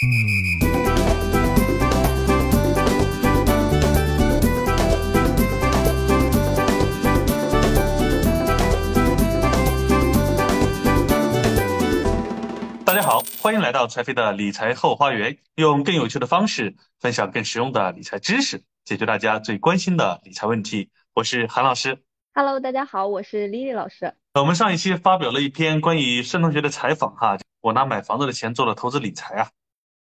大家好，欢迎来到财飞的理财后花园，用更有趣的方式分享更实用的理财知识，解决大家最关心的理财问题。我是韩老师。Hello，大家好，我是 Lily 老师。我们上一期发表了一篇关于申同学的采访，哈，我拿买房子的钱做了投资理财啊，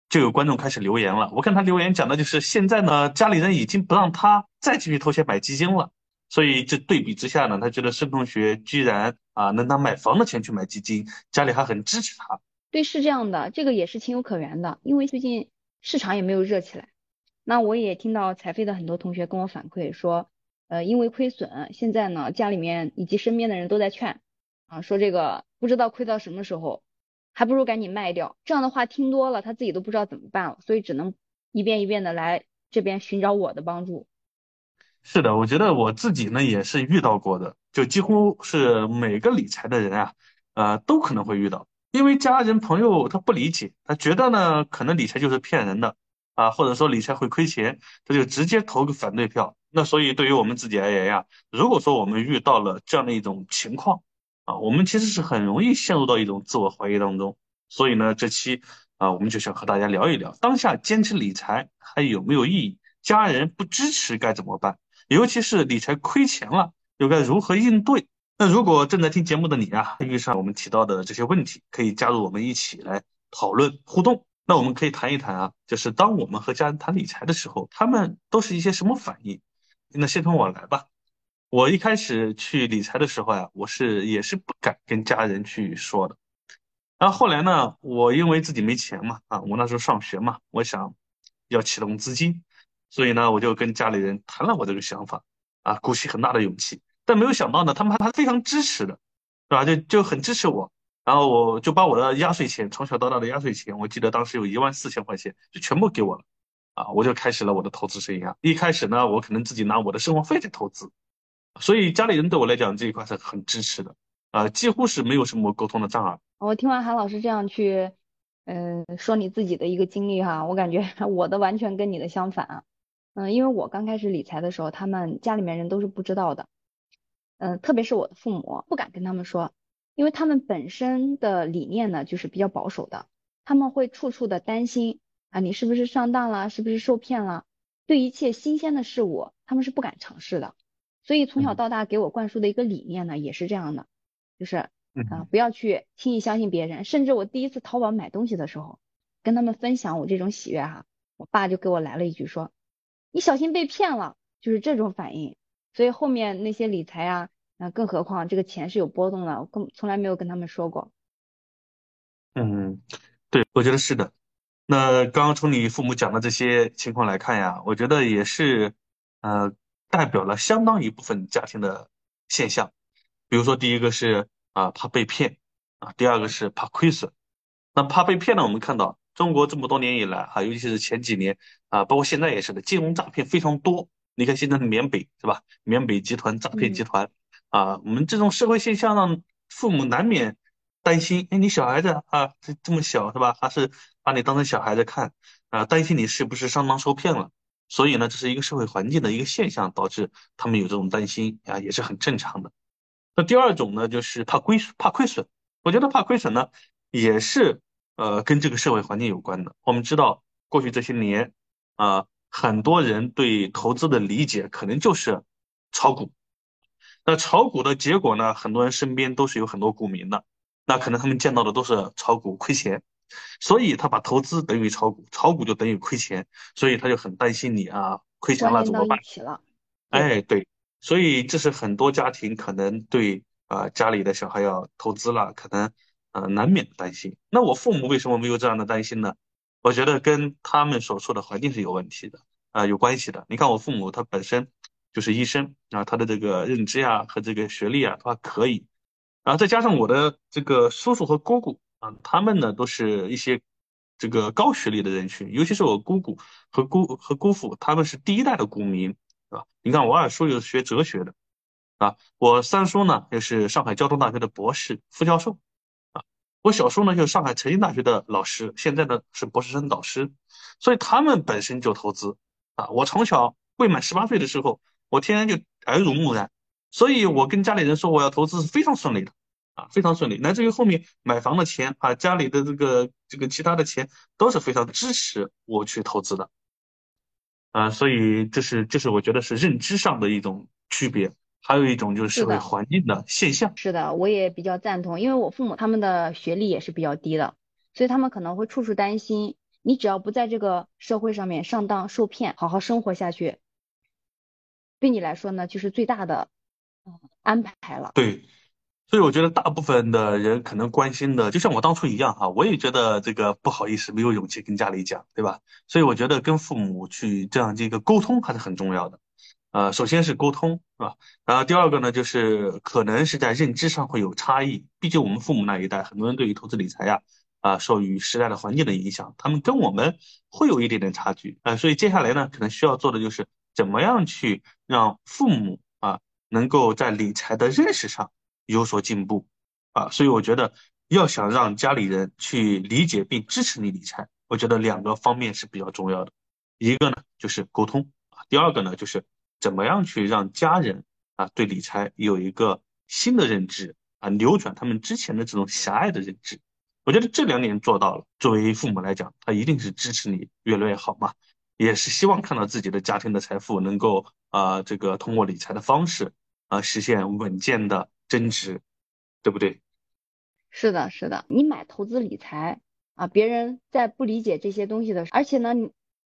就有观众开始留言了。我看他留言讲的就是现在呢，家里人已经不让他再继续投钱买基金了，所以这对比之下呢，他觉得盛同学居然啊能拿买房的钱去买基金，家里还很支持他。对，是这样的，这个也是情有可原的，因为最近市场也没有热起来。那我也听到财飞的很多同学跟我反馈说，呃，因为亏损，现在呢家里面以及身边的人都在劝，啊，说这个不知道亏到什么时候，还不如赶紧卖掉。这样的话听多了，他自己都不知道怎么办了，所以只能一遍一遍的来这边寻找我的帮助。是的，我觉得我自己呢也是遇到过的，就几乎是每个理财的人啊，呃，都可能会遇到。因为家人朋友他不理解，他觉得呢可能理财就是骗人的啊，或者说理财会亏钱，他就直接投个反对票。那所以对于我们自己而言呀，如果说我们遇到了这样的一种情况啊，我们其实是很容易陷入到一种自我怀疑当中。所以呢，这期啊我们就想和大家聊一聊，当下坚持理财还有没有意义？家人不支持该怎么办？尤其是理财亏钱了，又该如何应对？那如果正在听节目的你啊，遇上我们提到的这些问题，可以加入我们一起来讨论互动。那我们可以谈一谈啊，就是当我们和家人谈理财的时候，他们都是一些什么反应？那先从我来吧。我一开始去理财的时候呀，我是也是不敢跟家人去说的。然后后来呢，我因为自己没钱嘛，啊，我那时候上学嘛，我想要启动资金，所以呢，我就跟家里人谈了我这个想法，啊，鼓起很大的勇气。但没有想到呢，他们还非常支持的，是吧？就就很支持我，然后我就把我的压岁钱，从小到大的压岁钱，我记得当时有一万四千块钱，就全部给我了，啊，我就开始了我的投资生涯。一开始呢，我可能自己拿我的生活费在投资，所以家里人对我来讲这一块是很支持的，啊，几乎是没有什么沟通的障碍。我听完韩老师这样去，嗯，说你自己的一个经历哈，我感觉 我的完全跟你的相反，嗯，因为我刚开始理财的时候，他们家里面人都是不知道的。嗯，特别是我的父母不敢跟他们说，因为他们本身的理念呢就是比较保守的，他们会处处的担心啊，你是不是上当了，是不是受骗了？对一切新鲜的事物，他们是不敢尝试的。所以从小到大给我灌输的一个理念呢，也是这样的，就是啊，不要去轻易相信别人。甚至我第一次淘宝买东西的时候，跟他们分享我这种喜悦哈，我爸就给我来了一句说，你小心被骗了，就是这种反应。所以后面那些理财啊，那更何况这个钱是有波动的，我更从来没有跟他们说过。嗯，对，我觉得是的。那刚刚从你父母讲的这些情况来看呀，我觉得也是，呃，代表了相当一部分家庭的现象。比如说，第一个是啊怕被骗啊，第二个是怕亏损。那怕被骗呢，我们看到中国这么多年以来啊，尤其是前几年啊，包括现在也是的，金融诈骗非常多。你看现在的缅北是吧？缅北集团诈骗集团啊，我们这种社会现象让父母难免担心。哎，你小孩子啊，这这么小是吧？还是把你当成小孩子看啊？担心你是不是上当受骗了？所以呢，这是一个社会环境的一个现象，导致他们有这种担心啊，也是很正常的。那第二种呢，就是怕亏怕亏损。我觉得怕亏损呢，也是呃跟这个社会环境有关的。我们知道过去这些年啊。很多人对投资的理解可能就是炒股，那炒股的结果呢？很多人身边都是有很多股民的，那可能他们见到的都是炒股亏钱，所以他把投资等于炒股，炒股就等于亏钱，所以他就很担心你啊，亏钱了怎么办？哎，对，所以这是很多家庭可能对啊家里的小孩要投资了，可能呃难免担心。那我父母为什么没有这样的担心呢？我觉得跟他们所处的环境是有问题的啊，有关系的。你看我父母他本身就是医生啊，他的这个认知呀和这个学历啊他还可以，然后再加上我的这个叔叔和姑姑啊，他们呢都是一些这个高学历的人群，尤其是我姑姑和姑和姑父，他们是第一代的股民啊。你看我二叔又是学哲学的啊，我三叔呢又是上海交通大学的博士副教授啊，我小时候呢就是上海财经大学的老师，现在呢是博士生导师，所以他们本身就投资啊。我从小未满十八岁的时候，我天天就耳濡目染，所以我跟家里人说我要投资是非常顺利的啊，非常顺利。乃至于后面买房的钱啊，家里的这个这个其他的钱都是非常支持我去投资的啊。所以这是这是我觉得是认知上的一种区别。还有一种就是社会环境的现象。是的，我也比较赞同，因为我父母他们的学历也是比较低的，所以他们可能会处处担心，你只要不在这个社会上面上当受骗，好好生活下去，对你来说呢，就是最大的安排了。对，所以我觉得大部分的人可能关心的，就像我当初一样哈，我也觉得这个不好意思，没有勇气跟家里讲，对吧？所以我觉得跟父母去这样这个沟通还是很重要的。呃，首先是沟通，是吧？然后第二个呢，就是可能是在认知上会有差异。毕竟我们父母那一代，很多人对于投资理财呀，啊，受于时代的环境的影响，他们跟我们会有一点点差距。啊，所以接下来呢，可能需要做的就是怎么样去让父母啊，能够在理财的认识上有所进步。啊，所以我觉得要想让家里人去理解并支持你理财，我觉得两个方面是比较重要的。一个呢就是沟通啊，第二个呢就是。怎么样去让家人啊对理财有一个新的认知啊，扭转他们之前的这种狭隘的认知？我觉得这两点做到了，作为父母来讲，他一定是支持你越来越好嘛，也是希望看到自己的家庭的财富能够啊这个通过理财的方式啊实现稳健的增值，对不对？是的，是的，你买投资理财啊，别人在不理解这些东西的时候，而且呢，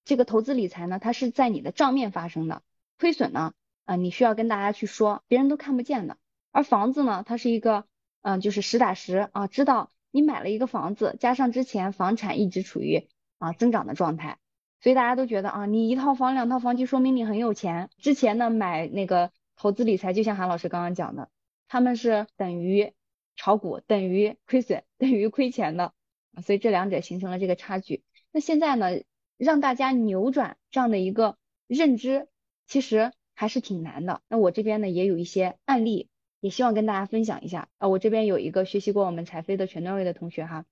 这个投资理财呢，它是在你的账面发生的。亏损呢？啊，你需要跟大家去说，别人都看不见的。而房子呢，它是一个，嗯，就是实打实啊，知道你买了一个房子，加上之前房产一直处于啊增长的状态，所以大家都觉得啊，你一套房、两套房就说明你很有钱。之前呢，买那个投资理财，就像韩老师刚刚讲的，他们是等于炒股，等于亏损，等于亏钱的，所以这两者形成了这个差距。那现在呢，让大家扭转这样的一个认知。其实还是挺难的。那我这边呢也有一些案例，也希望跟大家分享一下。啊，我这边有一个学习过我们财飞的全段位的同学哈，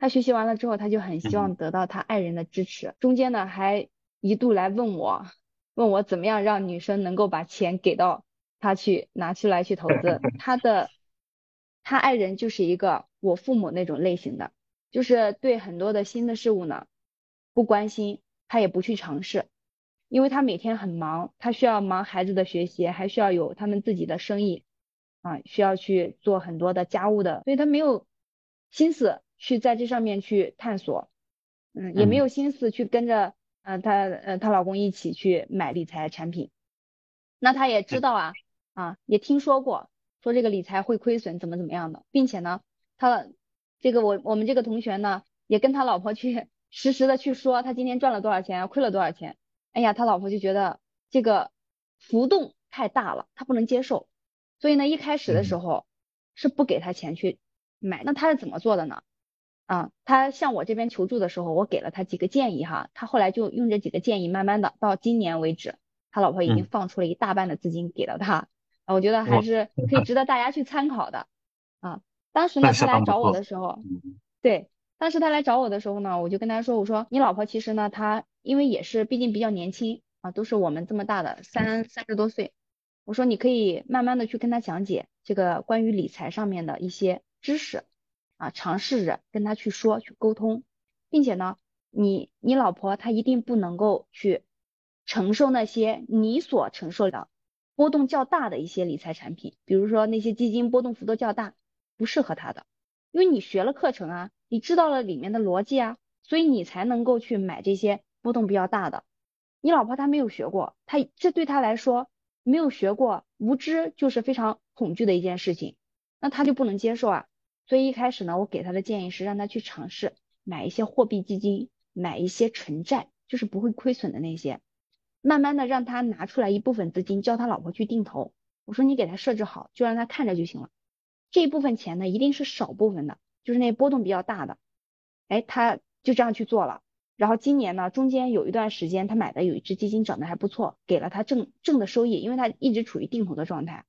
他学习完了之后，他就很希望得到他爱人的支持，中间呢还一度来问我，问我怎么样让女生能够把钱给到他去拿出来去投资。他的他爱人就是一个我父母那种类型的，就是对很多的新的事物呢不关心，他也不去尝试。因为他每天很忙，他需要忙孩子的学习，还需要有他们自己的生意，啊，需要去做很多的家务的，所以他没有心思去在这上面去探索，嗯，也没有心思去跟着，呃，她呃她老公一起去买理财产品。那他也知道啊，啊，也听说过说这个理财会亏损，怎么怎么样的，并且呢，他这个我我们这个同学呢，也跟他老婆去 实时的去说，他今天赚了多少钱，亏了多少钱。哎呀，他老婆就觉得这个浮动太大了，他不能接受，所以呢，一开始的时候是不给他钱去买。那他是怎么做的呢？啊，他向我这边求助的时候，我给了他几个建议哈，他后来就用这几个建议，慢慢的到今年为止，他老婆已经放出了一大半的资金给了他，我觉得还是可以值得大家去参考的啊。当时呢，他来找我的时候，对。当时他来找我的时候呢，我就跟他说：“我说你老婆其实呢，她因为也是毕竟比较年轻啊，都是我们这么大的三三十多岁。我说你可以慢慢的去跟他讲解这个关于理财上面的一些知识啊，尝试着跟他去说去沟通，并且呢，你你老婆她一定不能够去承受那些你所承受的波动较大的一些理财产品，比如说那些基金波动幅度较大，不适合他的，因为你学了课程啊。”你知道了里面的逻辑啊，所以你才能够去买这些波动比较大的。你老婆她没有学过，她这对她来说没有学过，无知就是非常恐惧的一件事情，那她就不能接受啊。所以一开始呢，我给她的建议是让她去尝试买一些货币基金，买一些纯债，就是不会亏损的那些。慢慢的让他拿出来一部分资金，叫他老婆去定投。我说你给他设置好，就让他看着就行了。这一部分钱呢，一定是少部分的。就是那波动比较大的，哎，他就这样去做了。然后今年呢，中间有一段时间，他买的有一只基金涨得还不错，给了他正正的收益，因为他一直处于定投的状态。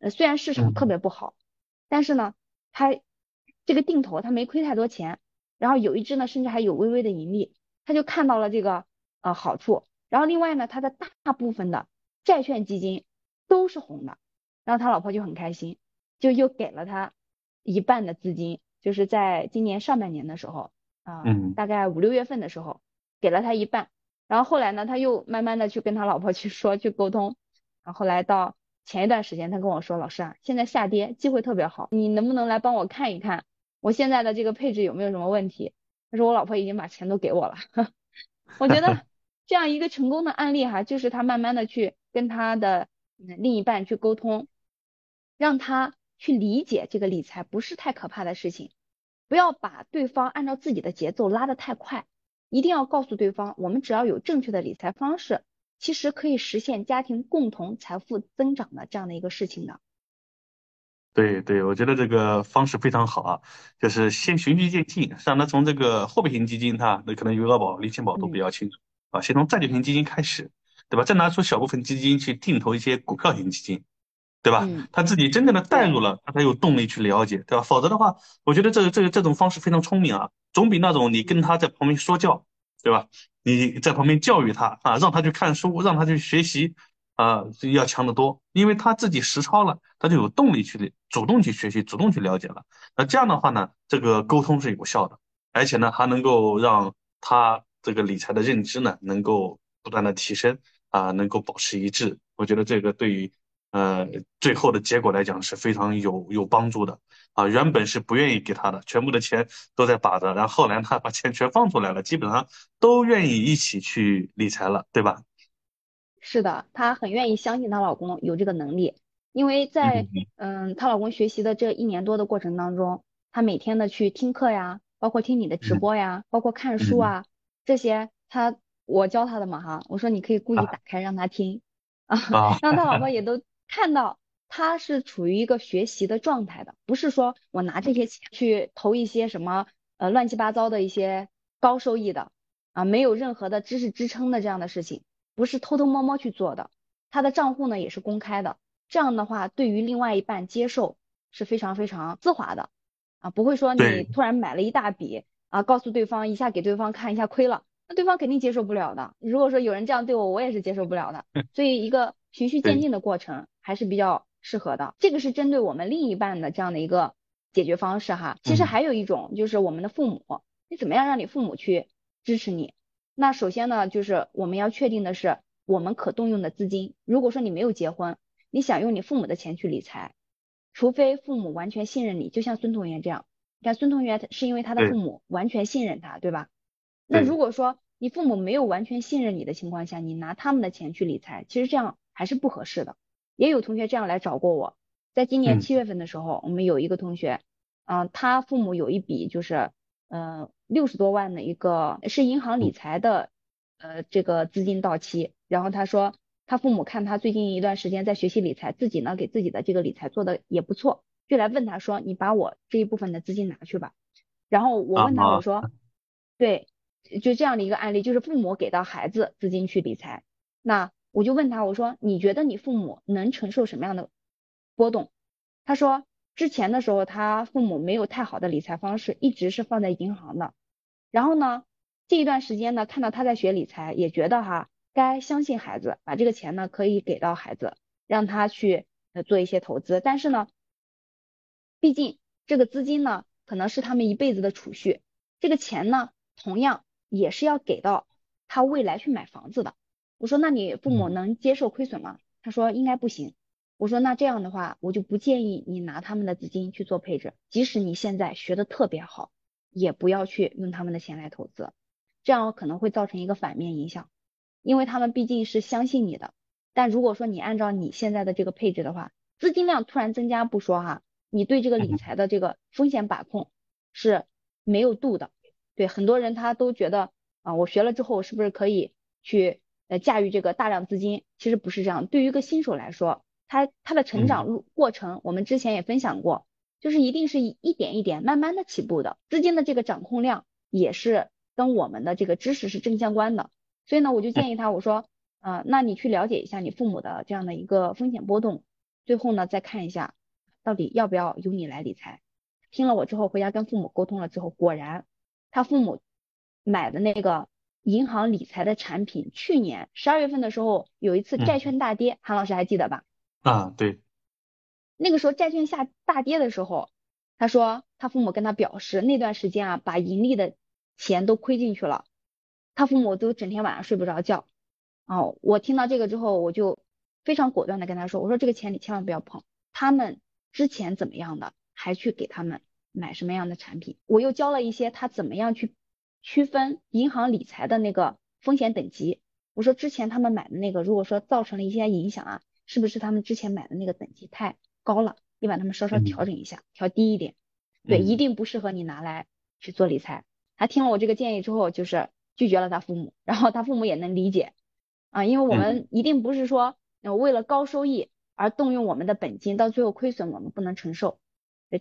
呃，虽然市场特别不好，但是呢，他这个定投他没亏太多钱，然后有一只呢甚至还有微微的盈利，他就看到了这个呃好处。然后另外呢，他的大部分的债券基金都是红的，然后他老婆就很开心，就又给了他一半的资金，就是在今年上半年的时候啊，大概五六月份的时候给了他一半。然后后来呢，他又慢慢的去跟他老婆去说去沟通，然后后来到前一段时间，他跟我说，老师啊，现在下跌机会特别好，你能不能来帮我看一看我现在的这个配置有没有什么问题？他说我老婆已经把钱都给我了，我觉得。这样一个成功的案例哈，就是他慢慢的去跟他的另一半去沟通，让他去理解这个理财不是太可怕的事情，不要把对方按照自己的节奏拉得太快，一定要告诉对方，我们只要有正确的理财方式，其实可以实现家庭共同财富增长的这样的一个事情的。对对，我觉得这个方式非常好啊，就是先循序渐进，让他从这个货币型基金，他那可能余额宝、理财宝都比较清楚。啊，先从债券型基金开始，对吧？再拿出小部分基金去定投一些股票型基金，对吧？他自己真正的带入了，他才有动力去了解，对吧？否则的话，我觉得这个这个这种方式非常聪明啊，总比那种你跟他在旁边说教，对吧？你在旁边教育他啊，让他去看书，让他去学习啊，要强得多。因为他自己实操了，他就有动力去主动去学习，主动去了解了。那这样的话呢，这个沟通是有效的，而且呢，还能够让他。这个理财的认知呢，能够不断的提升啊，能够保持一致。我觉得这个对于呃最后的结果来讲是非常有有帮助的啊。原本是不愿意给他的，全部的钱都在把着，然后后来他把钱全放出来了，基本上都愿意一起去理财了，对吧？是的，她很愿意相信她老公有这个能力，因为在嗯她老公学习的这一年多的过程当中，她每天的去听课呀，包括听你的直播呀，包括看书啊。这些他我教他的嘛哈，我说你可以故意打开让他听啊，让他老婆 也都看到他是处于一个学习的状态的，不是说我拿这些钱去投一些什么呃乱七八糟的一些高收益的啊，没有任何的知识支撑的这样的事情，不是偷偷摸摸去做的，他的账户呢也是公开的，这样的话对于另外一半接受是非常非常丝滑的啊，不会说你突然买了一大笔。啊，告诉对方一下，给对方看一下亏了，那对方肯定接受不了的。如果说有人这样对我，我也是接受不了的。所以一个循序渐进的过程还是比较适合的。这个是针对我们另一半的这样的一个解决方式哈。其实还有一种就是我们的父母，你怎么样让你父母去支持你？那首先呢，就是我们要确定的是我们可动用的资金。如果说你没有结婚，你想用你父母的钱去理财，除非父母完全信任你，就像孙同学这样。你看孙同学是因为他的父母完全信任他，对吧？那如果说你父母没有完全信任你的情况下，你拿他们的钱去理财，其实这样还是不合适的。也有同学这样来找过我，在今年七月份的时候，我们有一个同学，嗯，他父母有一笔就是呃六十多万的一个是银行理财的呃这个资金到期，然后他说他父母看他最近一段时间在学习理财，自己呢给自己的这个理财做的也不错。就来问他说：“你把我这一部分的资金拿去吧。”然后我问他我说：“对，就这样的一个案例，就是父母给到孩子资金去理财。那我就问他我说：你觉得你父母能承受什么样的波动？他说之前的时候他父母没有太好的理财方式，一直是放在银行的。然后呢，这一段时间呢，看到他在学理财，也觉得哈该相信孩子，把这个钱呢可以给到孩子，让他去呃做一些投资。但是呢。”毕竟这个资金呢，可能是他们一辈子的储蓄，这个钱呢，同样也是要给到他未来去买房子的。我说，那你父母能接受亏损吗？他说应该不行。我说，那这样的话，我就不建议你拿他们的资金去做配置，即使你现在学的特别好，也不要去用他们的钱来投资，这样可能会造成一个反面影响，因为他们毕竟是相信你的。但如果说你按照你现在的这个配置的话，资金量突然增加不说哈。你对这个理财的这个风险把控是没有度的，对很多人他都觉得啊，我学了之后是不是可以去呃驾驭这个大量资金？其实不是这样。对于一个新手来说，他他的成长路过程，我们之前也分享过，就是一定是一点一点慢慢的起步的。资金的这个掌控量也是跟我们的这个知识是正相关的。所以呢，我就建议他，我说啊，那你去了解一下你父母的这样的一个风险波动，最后呢再看一下。到底要不要由你来理财？听了我之后回家跟父母沟通了之后，果然他父母买的那个银行理财的产品，去年十二月份的时候有一次债券大跌，韩老师还记得吧？啊，对。那个时候债券下大跌的时候，他说他父母跟他表示，那段时间啊，把盈利的钱都亏进去了，他父母都整天晚上睡不着觉。哦，我听到这个之后，我就非常果断的跟他说，我说这个钱你千万不要碰。他们之前怎么样的，还去给他们买什么样的产品？我又教了一些他怎么样去区分银行理财的那个风险等级。我说之前他们买的那个，如果说造成了一些影响啊，是不是他们之前买的那个等级太？高了，你把他们稍稍调整一下，调低一点。对，一定不适合你拿来去做理财。他听了我这个建议之后，就是拒绝了他父母，然后他父母也能理解啊，因为我们一定不是说为了高收益而动用我们的本金，到最后亏损我们不能承受。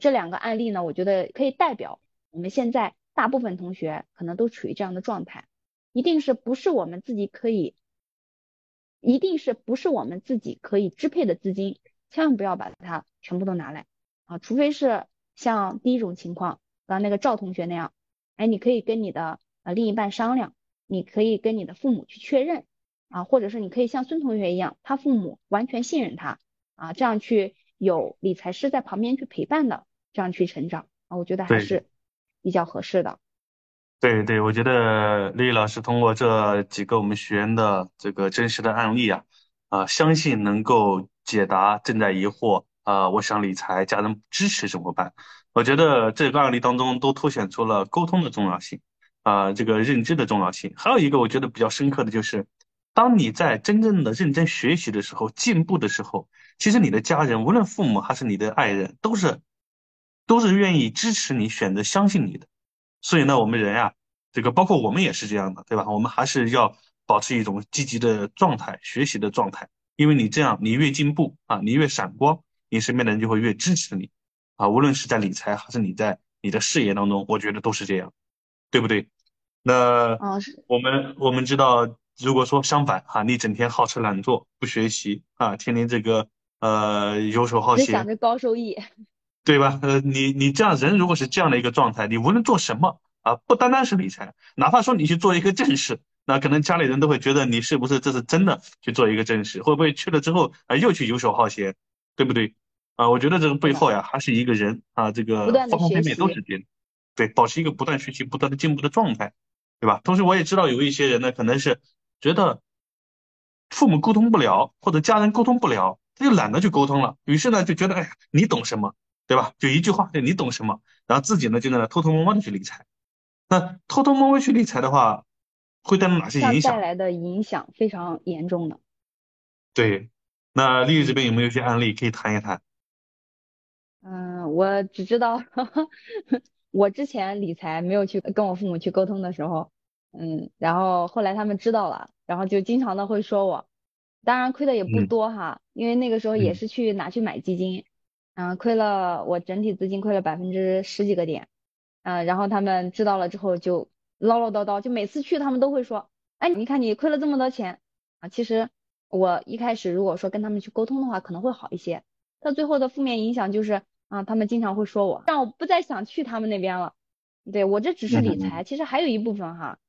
这两个案例呢，我觉得可以代表我们现在大部分同学可能都处于这样的状态，一定是不是我们自己可以，一定是不是我们自己可以支配的资金。千万不要把它全部都拿来啊，除非是像第一种情况，刚那个赵同学那样，哎，你可以跟你的呃另一半商量，你可以跟你的父母去确认啊，或者是你可以像孙同学一样，他父母完全信任他啊，这样去有理财师在旁边去陪伴的，这样去成长啊，我觉得还是比较合适的。对对，我觉得丽丽老师通过这几个我们学员的这个真实的案例啊，啊，相信能够。解答正在疑惑啊，我想理财，家人不支持怎么办？我觉得这个案例当中都凸显出了沟通的重要性啊，这个认知的重要性。还有一个我觉得比较深刻的就是，当你在真正的认真学习的时候，进步的时候，其实你的家人，无论父母还是你的爱人，都是都是愿意支持你，选择相信你的。所以呢，我们人呀，这个包括我们也是这样的，对吧？我们还是要保持一种积极的状态，学习的状态。因为你这样，你越进步啊，你越闪光，你身边的人就会越支持你啊。无论是在理财还是你在你的事业当中，我觉得都是这样，对不对？那我们我们知道，如果说相反哈，你整天好吃懒做，不学习啊，天天这个呃游手好闲，想着高收益，对吧？呃，你你这样人如果是这样的一个状态，你无论做什么啊，不单单是理财，哪怕说你去做一个正事。那可能家里人都会觉得你是不是这是真的去做一个正事，会不会去了之后啊又去游手好闲，对不对？啊，我觉得这个背后呀还是一个人啊，这个方方面面都是别人，对，保持一个不断学习、不断的进步的状态，对吧？同时我也知道有一些人呢，可能是觉得父母沟通不了或者家人沟通不了，他就懒得去沟通了，于是呢就觉得哎呀你懂什么，对吧？就一句话，对，你懂什么？然后自己呢就在那偷偷摸摸的去理财，那偷偷摸摸去理财的话。会带来哪些影响？带来的影响非常严重的。对，那丽丽这边有没有一些案例可以谈一谈？嗯，我只知道，我之前理财没有去跟我父母去沟通的时候，嗯，然后后来他们知道了，然后就经常的会说我，当然亏的也不多哈，因为那个时候也是去拿去买基金，嗯，亏了我整体资金亏了百分之十几个点，嗯，然后他们知道了之后就。唠唠叨叨，就每次去他们都会说，哎，你看你亏了这么多钱啊。其实我一开始如果说跟他们去沟通的话，可能会好一些。到最后的负面影响就是啊，他们经常会说我，让我不再想去他们那边了。对我这只是理财，其实还有一部分哈，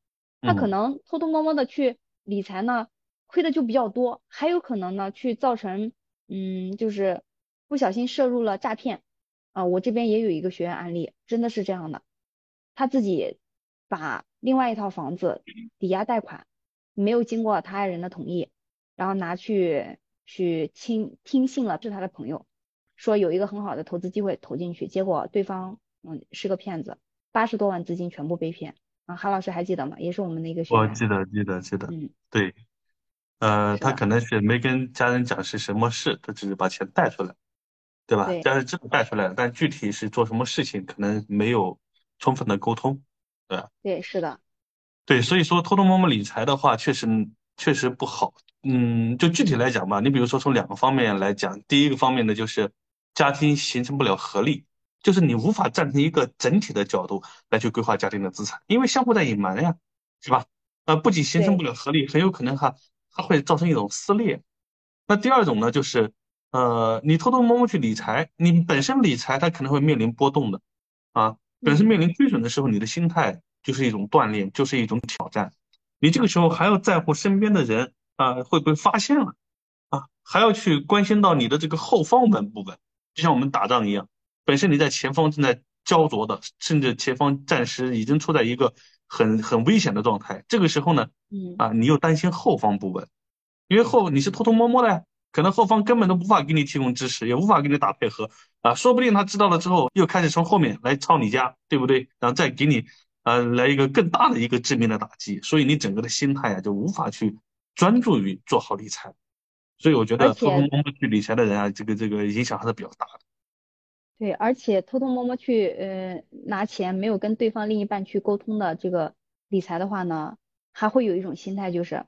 他可能偷偷摸摸的去理财呢，亏的就比较多，还有可能呢去造成嗯，就是不小心涉入了诈骗啊。我这边也有一个学员案例，真的是这样的，他自己。把另外一套房子抵押贷款，没有经过他爱人的同意，然后拿去去听听信了是他的朋友，说有一个很好的投资机会投进去，结果对方嗯是个骗子，八十多万资金全部被骗啊！韩老师还记得吗？也是我们的一个学员。我记得记得记得，嗯，对，呃，他可能是没跟家人讲是什么事，他只是把钱贷出来，对吧？家人知道贷出来了，但具体是做什么事情，可能没有充分的沟通。对对，是的，对，所以说偷偷摸摸理财的话，确实确实不好。嗯，就具体来讲吧，你比如说从两个方面来讲，第一个方面呢，就是家庭形成不了合力，就是你无法站成一个整体的角度来去规划家庭的资产，因为相互在隐瞒呀，是吧？呃，不仅形成不了合力，很有可能哈还会造成一种撕裂。那第二种呢，就是呃，你偷偷摸摸去理财，你本身理财它可能会面临波动的。啊，本身面临亏损的时候，你的心态就是一种锻炼，就是一种挑战。你这个时候还要在乎身边的人啊会不会发现了啊，还要去关心到你的这个后方稳不稳，就像我们打仗一样，本身你在前方正在焦灼的，甚至前方暂时已经处在一个很很危险的状态，这个时候呢，嗯啊，你又担心后方不稳，因为后你是偷偷摸摸的呀。可能后方根本都无法给你提供支持，也无法给你打配合啊，说不定他知道了之后，又开始从后面来抄你家，对不对？然后再给你，呃，来一个更大的一个致命的打击，所以你整个的心态啊，就无法去专注于做好理财。所以我觉得偷偷摸摸去理财的人啊，这个这个影响还是比较大的。对，而且偷偷摸摸去呃拿钱，没有跟对方另一半去沟通的这个理财的话呢，还会有一种心态就是。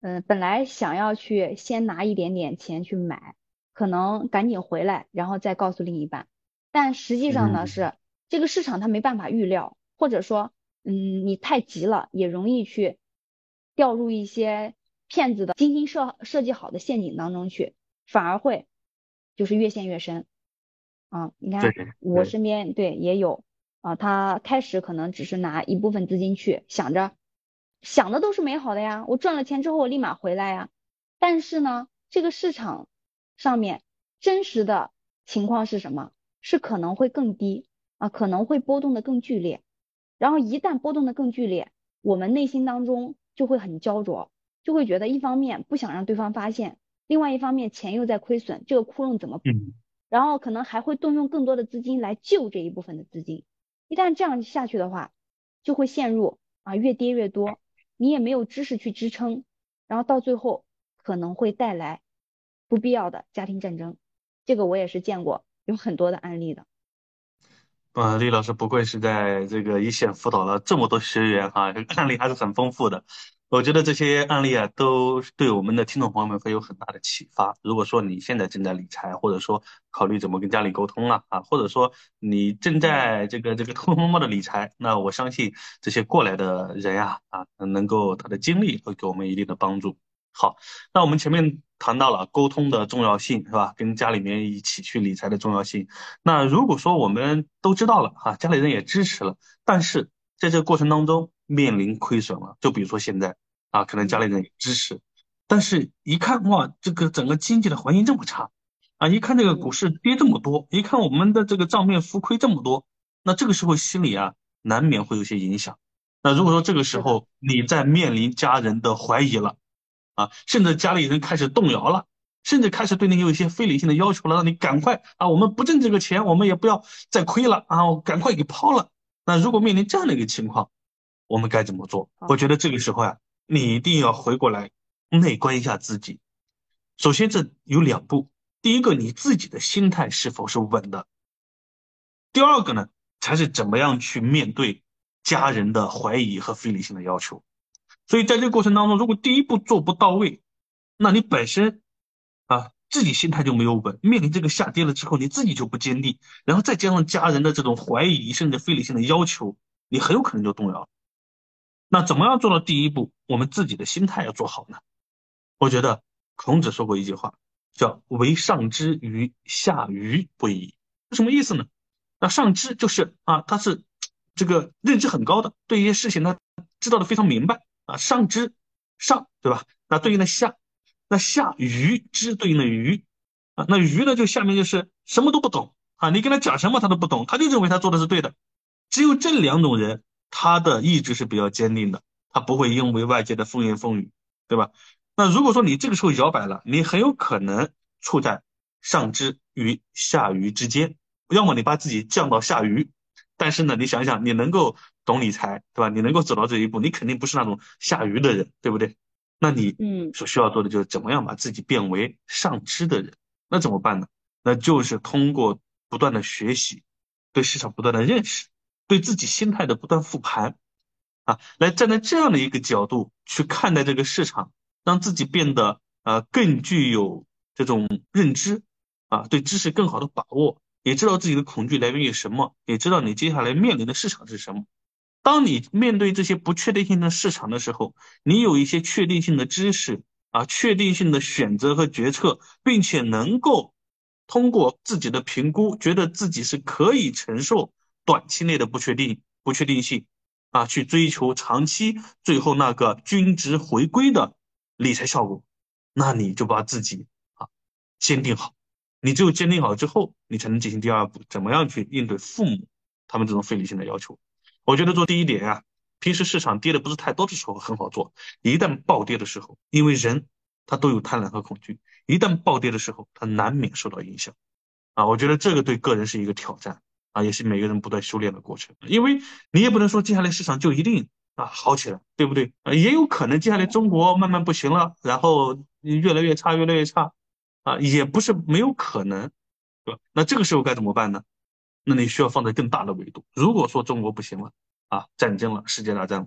嗯，本来想要去先拿一点点钱去买，可能赶紧回来，然后再告诉另一半。但实际上呢，是这个市场它没办法预料，或者说，嗯，你太急了，也容易去掉入一些骗子的精心设设计好的陷阱当中去，反而会就是越陷越深。啊，你看我身边对也有啊，他开始可能只是拿一部分资金去想着。想的都是美好的呀，我赚了钱之后我立马回来呀。但是呢，这个市场上面真实的情况是什么？是可能会更低啊，可能会波动的更剧烈。然后一旦波动的更剧烈，我们内心当中就会很焦灼，就会觉得一方面不想让对方发现，另外一方面钱又在亏损，这个窟窿怎么补？然后可能还会动用更多的资金来救这一部分的资金。一旦这样下去的话，就会陷入啊越跌越多。你也没有知识去支撑，然后到最后可能会带来不必要的家庭战争，这个我也是见过有很多的案例的。呃，李老师不愧是在这个一线辅导了这么多学员哈，案例还是很丰富的。我觉得这些案例啊，都对我们的听众朋友们会有很大的启发。如果说你现在正在理财，或者说考虑怎么跟家里沟通了啊，或者说你正在这个这个偷偷摸摸的理财，那我相信这些过来的人呀啊，能够他的经历会给我们一定的帮助。好，那我们前面谈到了沟通的重要性，是吧？跟家里面一起去理财的重要性。那如果说我们都知道了哈，家里人也支持了，但是在这个过程当中面临亏损了，就比如说现在。啊，可能家里人支持，但是一看哇，这个整个经济的环境这么差，啊，一看这个股市跌这么多，一看我们的这个账面浮亏这么多，那这个时候心里啊，难免会有些影响。那如果说这个时候你在面临家人的怀疑了，啊，甚至家里人开始动摇了，甚至开始对你有一些非理性的要求了，让你赶快啊，我们不挣这个钱，我们也不要再亏了啊，赶快给抛了。那如果面临这样的一个情况，我们该怎么做？我觉得这个时候呀。你一定要回过来内观一下自己。首先，这有两步：第一个，你自己的心态是否是稳的；第二个呢，才是怎么样去面对家人的怀疑和非理性的要求。所以，在这个过程当中，如果第一步做不到位，那你本身啊自己心态就没有稳，面临这个下跌了之后，你自己就不坚定，然后再加上家人的这种怀疑甚至非理性的要求，你很有可能就动摇了。那怎么样做到第一步？我们自己的心态要做好呢？我觉得孔子说过一句话，叫“为上知与下愚不移”，是什么意思呢？那上知就是啊，他是这个认知很高的，对一些事情他知道的非常明白啊。上知上对吧？那对应的下，那下愚知对应的愚啊，那愚呢就下面就是什么都不懂啊，你跟他讲什么他都不懂，他就认为他做的是对的。只有这两种人。他的意志是比较坚定的，他不会因为外界的风言风语，对吧？那如果说你这个时候摇摆了，你很有可能处在上肢与下愚之间，要么你把自己降到下愚，但是呢，你想想，你能够懂理财，对吧？你能够走到这一步，你肯定不是那种下愚的人，对不对？那你嗯所需要做的就是怎么样把自己变为上肢的人？那怎么办呢？那就是通过不断的学习，对市场不断的认识。对自己心态的不断复盘，啊，来站在这样的一个角度去看待这个市场，让自己变得呃更具有这种认知，啊，对知识更好的把握，也知道自己的恐惧来源于什么，也知道你接下来面临的市场是什么。当你面对这些不确定性的市场的时候，你有一些确定性的知识啊，确定性的选择和决策，并且能够通过自己的评估，觉得自己是可以承受。短期内的不确定不确定性啊，去追求长期最后那个均值回归的理财效果，那你就把自己啊坚定好。你只有坚定好之后，你才能进行第二步，怎么样去应对父母他们这种非理性的要求？我觉得做第一点啊，平时市场跌的不是太多的时候很好做，一旦暴跌的时候，因为人他都有贪婪和恐惧，一旦暴跌的时候，他难免受到影响。啊，我觉得这个对个人是一个挑战啊，也是每个人不断修炼的过程。因为你也不能说接下来市场就一定啊好起来，对不对？啊，也有可能接下来中国慢慢不行了，然后越来越差，越来越差。啊，也不是没有可能，对吧？那这个时候该怎么办呢？那你需要放在更大的维度。如果说中国不行了，啊，战争了，世界大战了，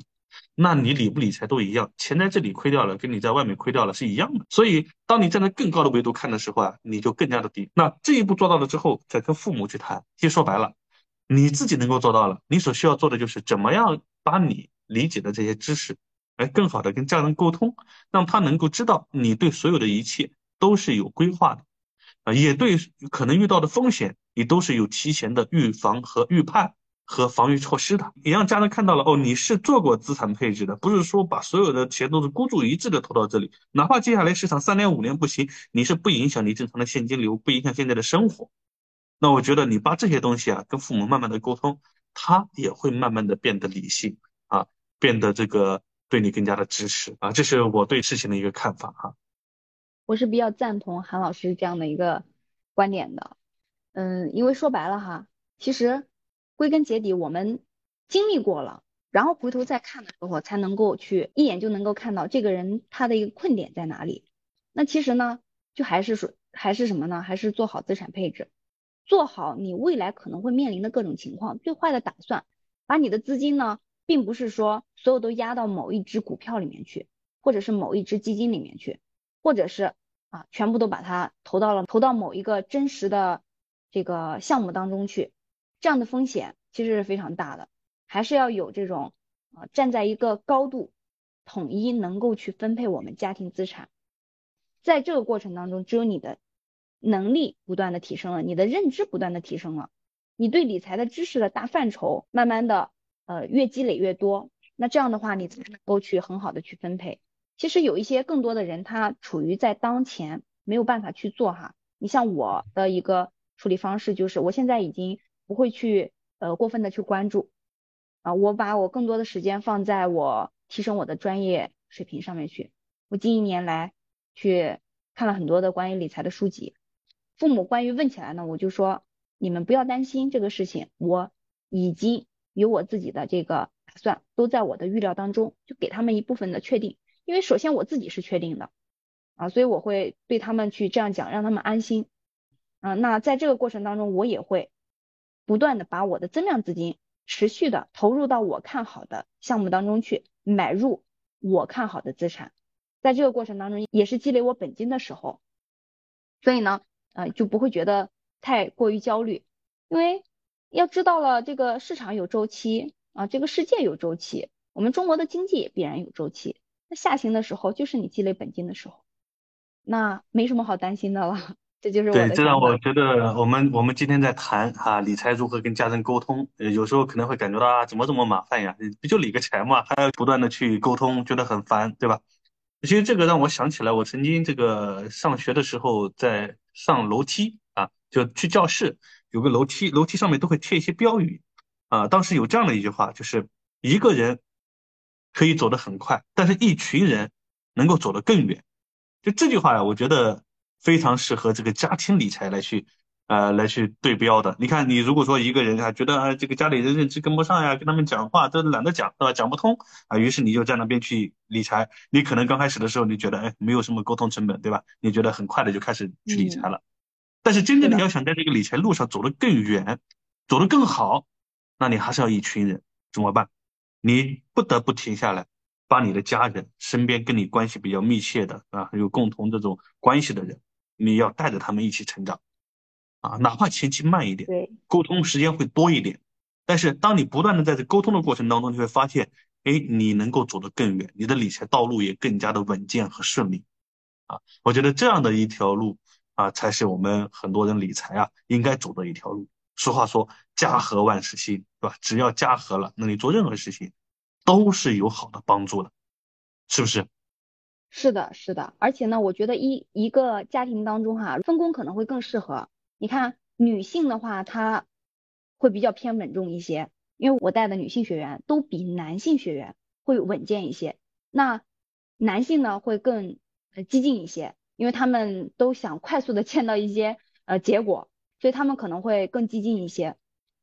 那你理不理财都一样，钱在这里亏掉了，跟你在外面亏掉了是一样的。所以，当你站在更高的维度看的时候啊，你就更加的低。那这一步做到了之后，再跟父母去谈，其实说白了，你自己能够做到了，你所需要做的就是怎么样把你理解的这些知识，来更好的跟家人沟通，让他能够知道你对所有的一切。都是有规划的，啊，也对可能遇到的风险，你都是有提前的预防和预判和防御措施的。也让家人看到了，哦，你是做过资产配置的，不是说把所有的钱都是孤注一掷的投到这里，哪怕接下来市场三年五年不行，你是不影响你正常的现金流，不影响现在的生活。那我觉得你把这些东西啊，跟父母慢慢的沟通，他也会慢慢的变得理性啊，变得这个对你更加的支持啊，这是我对事情的一个看法哈。我是比较赞同韩老师这样的一个观点的，嗯，因为说白了哈，其实归根结底我们经历过了，然后回头再看的时候，才能够去一眼就能够看到这个人他的一个困点在哪里。那其实呢，就还是说还是什么呢？还是做好资产配置，做好你未来可能会面临的各种情况，最坏的打算，把你的资金呢，并不是说所有都压到某一只股票里面去，或者是某一只基金里面去。或者是啊，全部都把它投到了投到某一个真实的这个项目当中去，这样的风险其实是非常大的，还是要有这种啊站在一个高度统一能够去分配我们家庭资产，在这个过程当中，只有你的能力不断的提升了，你的认知不断的提升了，你对理财的知识的大范畴慢慢的呃越积累越多，那这样的话你才能够去很好的去分配。其实有一些更多的人，他处于在当前没有办法去做哈。你像我的一个处理方式，就是我现在已经不会去呃过分的去关注啊，我把我更多的时间放在我提升我的专业水平上面去。我近一年来去看了很多的关于理财的书籍，父母关于问起来呢，我就说你们不要担心这个事情，我已经有我自己的这个打算，都在我的预料当中，就给他们一部分的确定。因为首先我自己是确定的啊，所以我会对他们去这样讲，让他们安心啊。那在这个过程当中，我也会不断的把我的增量资金持续的投入到我看好的项目当中去，买入我看好的资产。在这个过程当中，也是积累我本金的时候，所以呢，呃，就不会觉得太过于焦虑，因为要知道了这个市场有周期啊，这个世界有周期，我们中国的经济也必然有周期。那下行的时候，就是你积累本金的时候，那没什么好担心的了。这就是我对，这让我觉得我们我们今天在谈啊理财如何跟家人沟通，呃，有时候可能会感觉到啊怎么这么麻烦呀？不就理个财嘛，还要不断的去沟通，觉得很烦，对吧？其实这个让我想起来，我曾经这个上学的时候，在上楼梯啊，就去教室有个楼梯，楼梯上面都会贴一些标语啊。当时有这样的一句话，就是一个人。可以走得很快，但是一群人能够走得更远。就这句话呀，我觉得非常适合这个家庭理财来去，呃，来去对标的。你看，你如果说一个人啊，觉得啊，这个家里人认知跟不上呀，跟他们讲话都懒得讲，对吧？讲不通啊，于是你就在那边去理财。你可能刚开始的时候，你觉得哎，没有什么沟通成本，对吧？你觉得很快的就开始去理财了。但是真正你要想在这个理财路上走得更远，走得更好，那你还是要一群人，怎么办？你不得不停下来，把你的家人、身边跟你关系比较密切的啊，有共同这种关系的人，你要带着他们一起成长，啊，哪怕前期慢一点，对，沟通时间会多一点，但是当你不断的在这沟通的过程当中，你会发现，哎，你能够走得更远，你的理财道路也更加的稳健和顺利，啊，我觉得这样的一条路啊，才是我们很多人理财啊应该走的一条路。俗话说家和万事兴，对吧？只要家和了，那你做任何事情都是有好的帮助的，是不是？是的，是的。而且呢，我觉得一一个家庭当中哈，分工可能会更适合。你看女性的话，她会比较偏稳重一些，因为我带的女性学员都比男性学员会稳健一些。那男性呢，会更呃激进一些，因为他们都想快速的见到一些呃结果，所以他们可能会更激进一些。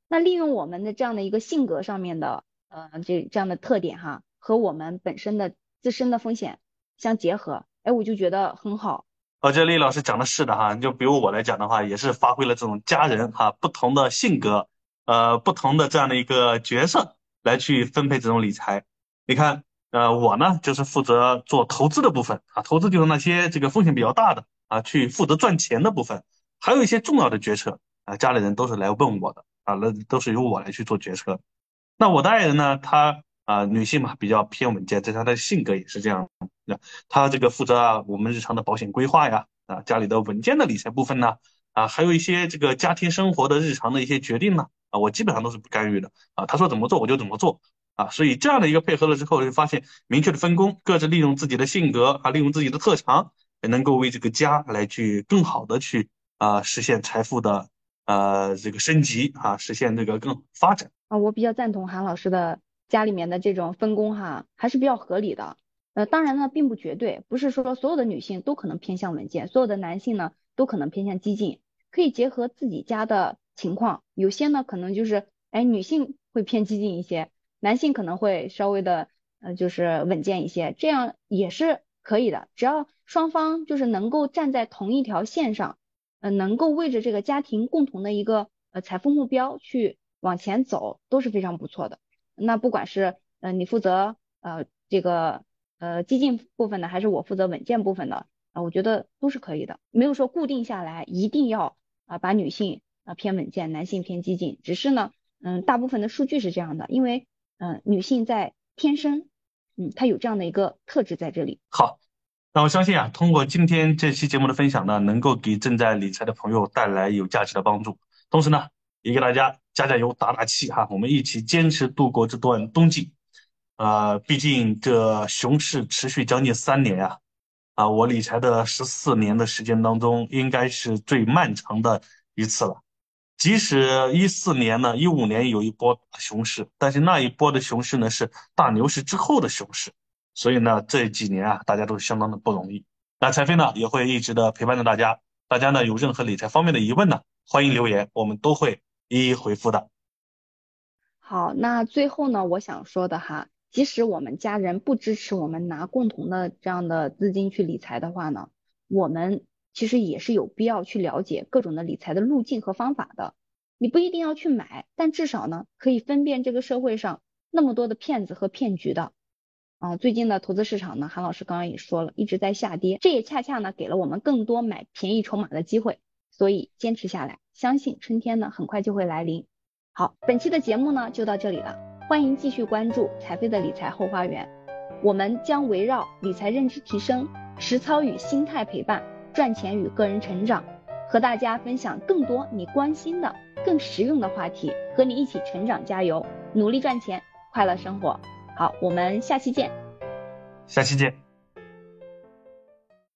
那利用我们的这样的一个性格上面的呃这这样的特点哈，和我们本身的自身的风险相结合，哎，我就觉得很好。哦，这李老师讲的是的哈，就比如我来讲的话，也是发挥了这种家人哈不同的性格，呃不同的这样的一个角色来去分配这种理财。你看。呃，我呢就是负责做投资的部分啊，投资就是那些这个风险比较大的啊，去负责赚钱的部分，还有一些重要的决策啊，家里人都是来问我的啊，那都是由我来去做决策。那我的爱人呢，她啊女性嘛，比较偏稳健，在她的性格也是这样。那她这个负责啊我们日常的保险规划呀，啊家里的稳健的理财部分呢，啊还有一些这个家庭生活的日常的一些决定呢，啊我基本上都是不干预的啊，她说怎么做我就怎么做。啊，所以这样的一个配合了之后，就发现明确的分工，各自利用自己的性格啊，利用自己的特长，也能够为这个家来去更好的去啊实现财富的呃这个升级啊，实现这个更发展啊。我比较赞同韩老师的家里面的这种分工哈，还是比较合理的。呃，当然呢，并不绝对，不是说所有的女性都可能偏向稳健，所有的男性呢都可能偏向激进，可以结合自己家的情况，有些呢可能就是哎女性会偏激进一些。男性可能会稍微的，呃，就是稳健一些，这样也是可以的。只要双方就是能够站在同一条线上，呃，能够为着这个家庭共同的一个呃财富目标去往前走，都是非常不错的。那不管是呃你负责呃这个呃激进部分的，还是我负责稳健部分的，啊，我觉得都是可以的，没有说固定下来一定要啊把女性啊偏稳健，男性偏激进，只是呢，嗯，大部分的数据是这样的，因为。嗯，女性在天生，嗯，她有这样的一个特质在这里。好，那我相信啊，通过今天这期节目的分享呢，能够给正在理财的朋友带来有价值的帮助。同时呢，也给大家加加油、打打气哈，我们一起坚持度过这段冬季。呃，毕竟这熊市持续将近三年呀，啊，我理财的十四年的时间当中，应该是最漫长的一次了。即使一四年呢，一五年有一波熊市，但是那一波的熊市呢是大牛市之后的熊市，所以呢这几年啊，大家都相当的不容易。那财飞呢也会一直的陪伴着大家，大家呢有任何理财方面的疑问呢，欢迎留言，我们都会一一回复的。好，那最后呢，我想说的哈，即使我们家人不支持我们拿共同的这样的资金去理财的话呢，我们。其实也是有必要去了解各种的理财的路径和方法的。你不一定要去买，但至少呢，可以分辨这个社会上那么多的骗子和骗局的。啊，最近的投资市场呢，韩老师刚刚也说了，一直在下跌，这也恰恰呢给了我们更多买便宜筹码的机会。所以坚持下来，相信春天呢很快就会来临。好，本期的节目呢就到这里了，欢迎继续关注彩飞的理财后花园，我们将围绕理财认知提升、实操与心态陪伴。赚钱与个人成长，和大家分享更多你关心的、更实用的话题，和你一起成长加油，努力赚钱，快乐生活。好，我们下期见。下期见。